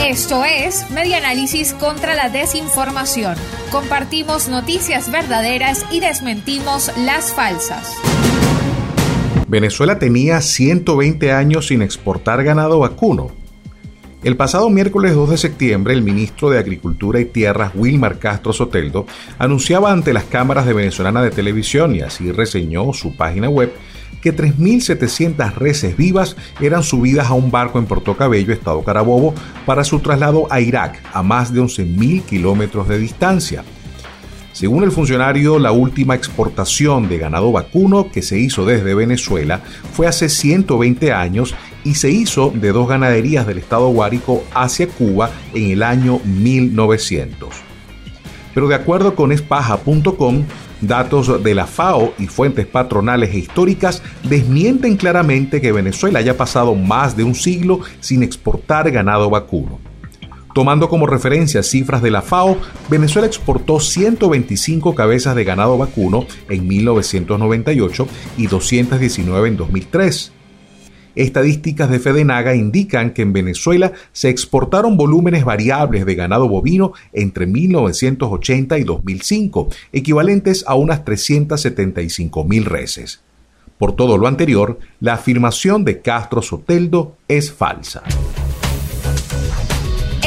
Esto es Media Análisis contra la Desinformación. Compartimos noticias verdaderas y desmentimos las falsas. Venezuela tenía 120 años sin exportar ganado vacuno. El pasado miércoles 2 de septiembre, el ministro de Agricultura y Tierras, Wilmar Castro Soteldo, anunciaba ante las cámaras de venezolana de televisión y así reseñó su página web que 3.700 reses vivas eran subidas a un barco en Puerto Cabello, Estado Carabobo, para su traslado a Irak, a más de 11.000 kilómetros de distancia. Según el funcionario, la última exportación de ganado vacuno que se hizo desde Venezuela fue hace 120 años y se hizo de dos ganaderías del estado Guárico hacia Cuba en el año 1900. Pero de acuerdo con espaja.com, Datos de la FAO y fuentes patronales e históricas desmienten claramente que Venezuela haya pasado más de un siglo sin exportar ganado vacuno. Tomando como referencia cifras de la FAO, Venezuela exportó 125 cabezas de ganado vacuno en 1998 y 219 en 2003. Estadísticas de Fedenaga indican que en Venezuela se exportaron volúmenes variables de ganado bovino entre 1980 y 2005, equivalentes a unas 375 mil reses. Por todo lo anterior, la afirmación de Castro Soteldo es falsa.